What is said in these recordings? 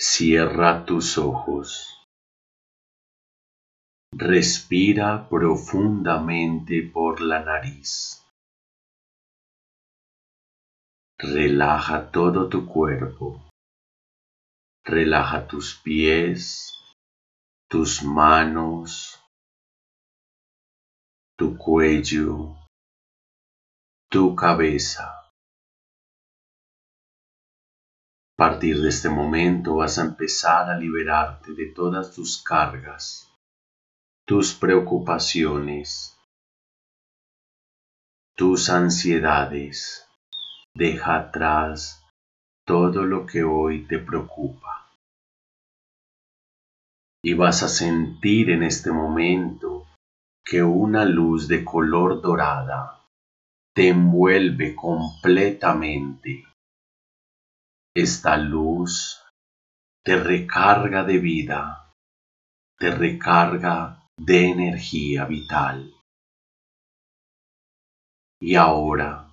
Cierra tus ojos. Respira profundamente por la nariz. Relaja todo tu cuerpo. Relaja tus pies, tus manos, tu cuello, tu cabeza. Partir de este momento vas a empezar a liberarte de todas tus cargas, tus preocupaciones, tus ansiedades. Deja atrás todo lo que hoy te preocupa. Y vas a sentir en este momento que una luz de color dorada te envuelve completamente esta luz te recarga de vida, te recarga de energía vital. Y ahora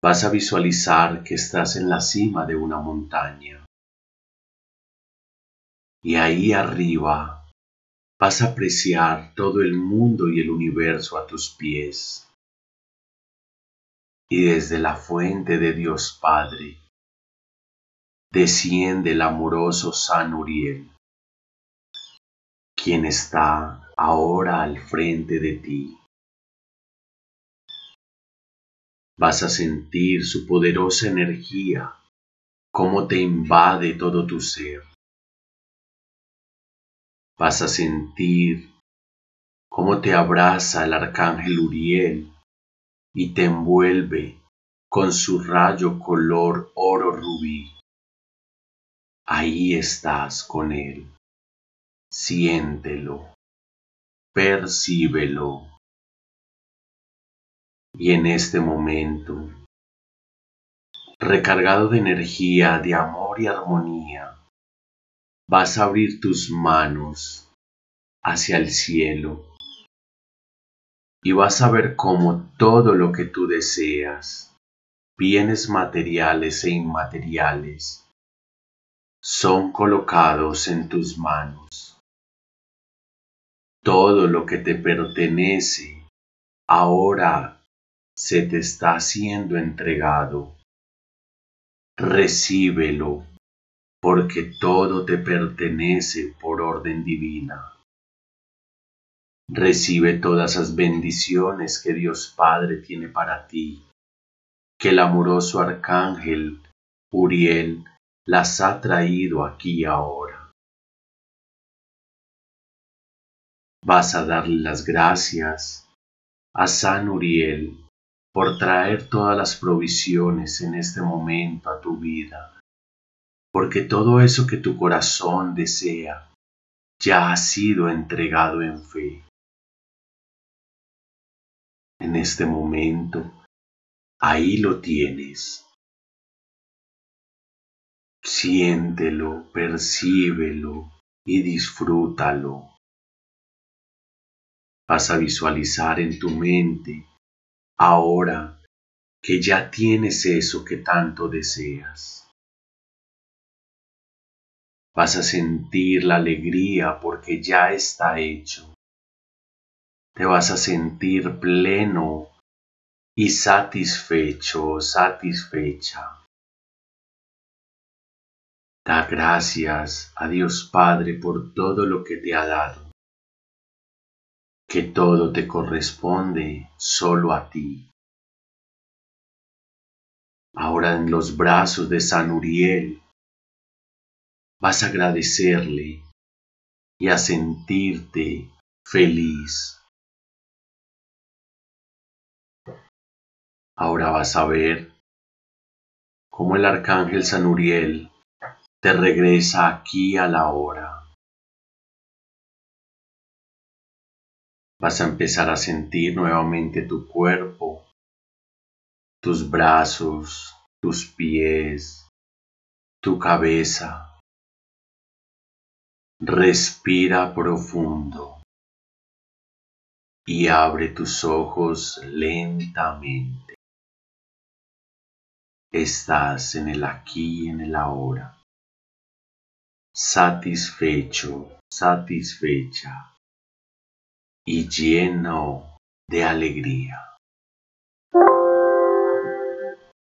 vas a visualizar que estás en la cima de una montaña. Y ahí arriba vas a apreciar todo el mundo y el universo a tus pies. Y desde la fuente de Dios Padre, desciende el amoroso San Uriel, quien está ahora al frente de ti. Vas a sentir su poderosa energía, cómo te invade todo tu ser. Vas a sentir cómo te abraza el arcángel Uriel y te envuelve con su rayo color oro rubí ahí estás con Él. Siéntelo, percíbelo. Y en este momento, recargado de energía, de amor y armonía, vas a abrir tus manos hacia el cielo y vas a ver cómo todo lo que tú deseas, bienes materiales e inmateriales, son colocados en tus manos. Todo lo que te pertenece ahora se te está siendo entregado. Recíbelo, porque todo te pertenece por orden divina. Recibe todas las bendiciones que Dios Padre tiene para ti, que el amoroso arcángel Uriel las ha traído aquí ahora. Vas a darle las gracias a San Uriel por traer todas las provisiones en este momento a tu vida, porque todo eso que tu corazón desea ya ha sido entregado en fe. En este momento, ahí lo tienes Siéntelo, percíbelo y disfrútalo. Vas a visualizar en tu mente ahora que ya tienes eso que tanto deseas. Vas a sentir la alegría porque ya está hecho. Te vas a sentir pleno y satisfecho, satisfecha. Da gracias a Dios Padre por todo lo que te ha dado, que todo te corresponde solo a ti. Ahora en los brazos de San Uriel vas a agradecerle y a sentirte feliz. Ahora vas a ver cómo el arcángel San Uriel te regresa aquí a la hora. Vas a empezar a sentir nuevamente tu cuerpo, tus brazos, tus pies, tu cabeza. Respira profundo y abre tus ojos lentamente. Estás en el aquí y en el ahora. Satisfecho, satisfecha y lleno de alegría.